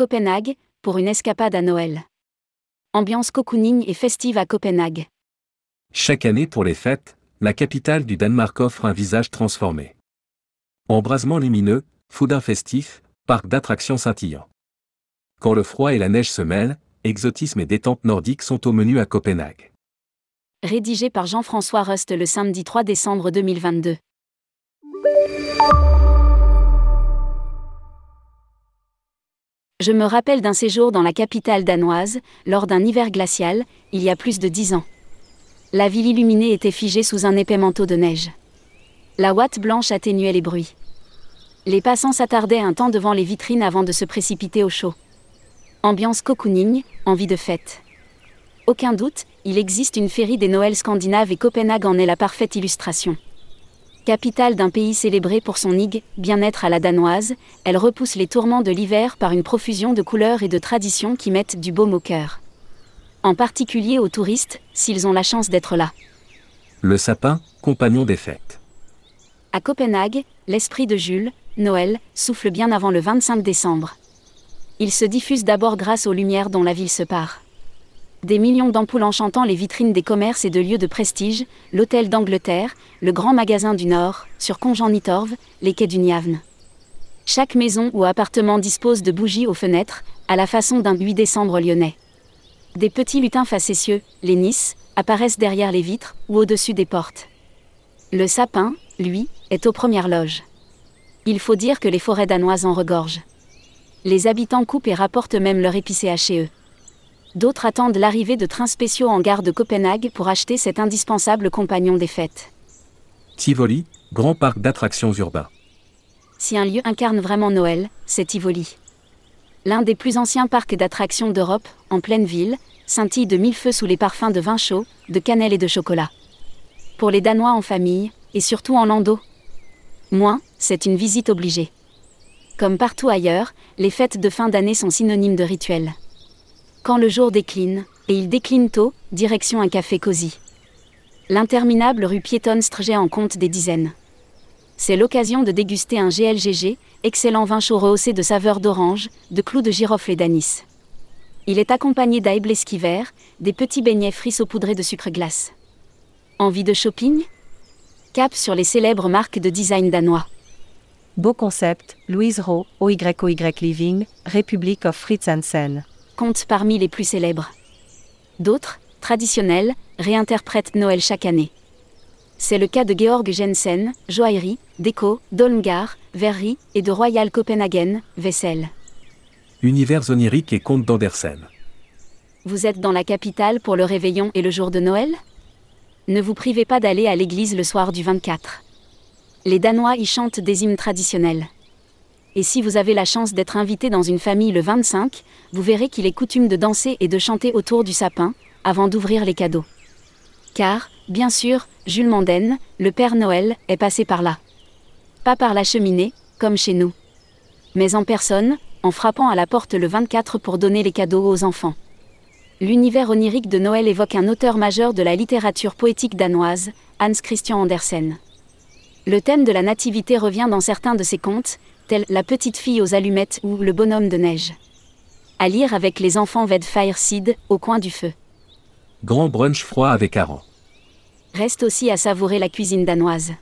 Copenhague, pour une escapade à Noël. Ambiance cocooning et festive à Copenhague. Chaque année pour les fêtes, la capitale du Danemark offre un visage transformé. Embrasement lumineux, foudin festif, parc d'attractions scintillant. Quand le froid et la neige se mêlent, exotisme et détente nordique sont au menu à Copenhague. Rédigé par Jean-François Rust le samedi 3 décembre 2022. Je me rappelle d'un séjour dans la capitale danoise, lors d'un hiver glacial, il y a plus de dix ans. La ville illuminée était figée sous un épais manteau de neige. La ouate blanche atténuait les bruits. Les passants s'attardaient un temps devant les vitrines avant de se précipiter au chaud. Ambiance cocooning, envie de fête. Aucun doute, il existe une féerie des Noëls scandinaves et Copenhague en est la parfaite illustration. Capitale d'un pays célébré pour son ig, bien-être à la danoise, elle repousse les tourments de l'hiver par une profusion de couleurs et de traditions qui mettent du baume au cœur. En particulier aux touristes, s'ils ont la chance d'être là. Le sapin, compagnon des fêtes. À Copenhague, l'esprit de Jules, Noël, souffle bien avant le 25 décembre. Il se diffuse d'abord grâce aux lumières dont la ville se part. Des millions d'ampoules enchantant les vitrines des commerces et de lieux de prestige, l'hôtel d'Angleterre, le grand magasin du Nord, sur Conjean-Nitorve, les quais du Niavne. Chaque maison ou appartement dispose de bougies aux fenêtres, à la façon d'un 8 décembre lyonnais. Des petits lutins facétieux, les Nice, apparaissent derrière les vitres ou au-dessus des portes. Le sapin, lui, est aux premières loges. Il faut dire que les forêts danoises en regorgent. Les habitants coupent et rapportent même leur épicéa chez eux. D'autres attendent l'arrivée de trains spéciaux en gare de Copenhague pour acheter cet indispensable compagnon des fêtes. Tivoli, grand parc d'attractions urbains. Si un lieu incarne vraiment Noël, c'est Tivoli. L'un des plus anciens parcs d'attractions d'Europe, en pleine ville, scintille de mille feux sous les parfums de vin chaud, de cannelle et de chocolat. Pour les Danois en famille, et surtout en landau. Moins, c'est une visite obligée. Comme partout ailleurs, les fêtes de fin d'année sont synonymes de rituels. Quand le jour décline, et il décline tôt, direction un café cosy. L'interminable rue piétonne Strget en compte des dizaines. C'est l'occasion de déguster un GLGG, excellent vin chaud rehaussé de saveurs d'orange, de clous de girofle et d'anis. Il est accompagné d'aible esquiver, des petits beignets frits saupoudrés de sucre glace. Envie de shopping? Cap sur les célèbres marques de design danois. Beau concept, Louise Rowe, OYOY Living, Republic of Fritz Hansen compte parmi les plus célèbres. D'autres, traditionnels, réinterprètent Noël chaque année. C'est le cas de Georg Jensen, Joaillerie, Déco, Dolmgar, Verri et de Royal Copenhagen, Vessel. Univers onirique et conte d'Andersen. Vous êtes dans la capitale pour le réveillon et le jour de Noël? Ne vous privez pas d'aller à l'église le soir du 24. Les Danois y chantent des hymnes traditionnels. Et si vous avez la chance d'être invité dans une famille le 25, vous verrez qu'il est coutume de danser et de chanter autour du sapin, avant d'ouvrir les cadeaux. Car, bien sûr, Jules Manden, le Père Noël, est passé par là. Pas par la cheminée, comme chez nous. Mais en personne, en frappant à la porte le 24 pour donner les cadeaux aux enfants. L'univers onirique de Noël évoque un auteur majeur de la littérature poétique danoise, Hans Christian Andersen. Le thème de la nativité revient dans certains de ses contes, La petite fille aux allumettes ou Le bonhomme de neige. À lire avec les enfants Ved Fireseed, au coin du feu. Grand brunch froid avec Aran. Reste aussi à savourer la cuisine danoise.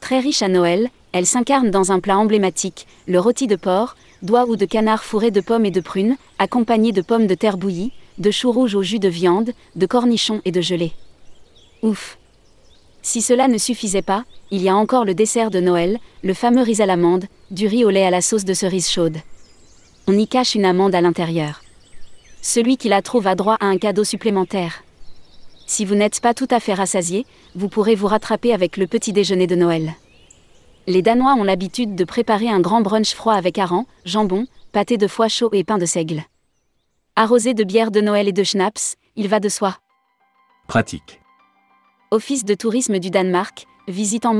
Très riche à Noël, elle s'incarne dans un plat emblématique, le rôti de porc, doigt ou de canard fourré de pommes et de prunes, accompagné de pommes de terre bouillies, de choux rouges au jus de viande, de cornichons et de gelée. Ouf Si cela ne suffisait pas, il y a encore le dessert de Noël, le fameux riz à l'amande, du riz au lait à la sauce de cerise chaude. On y cache une amande à l'intérieur. Celui qui la trouve a droit à un cadeau supplémentaire. Si vous n'êtes pas tout à fait rassasié, vous pourrez vous rattraper avec le petit déjeuner de Noël. Les Danois ont l'habitude de préparer un grand brunch froid avec hareng, jambon, pâté de foie chaud et pain de seigle. Arrosé de bière de Noël et de schnapps, il va de soi. Pratique. Office de tourisme du Danemark, visite en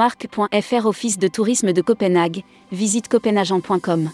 Office de tourisme de Copenhague, visite copenhagen.com.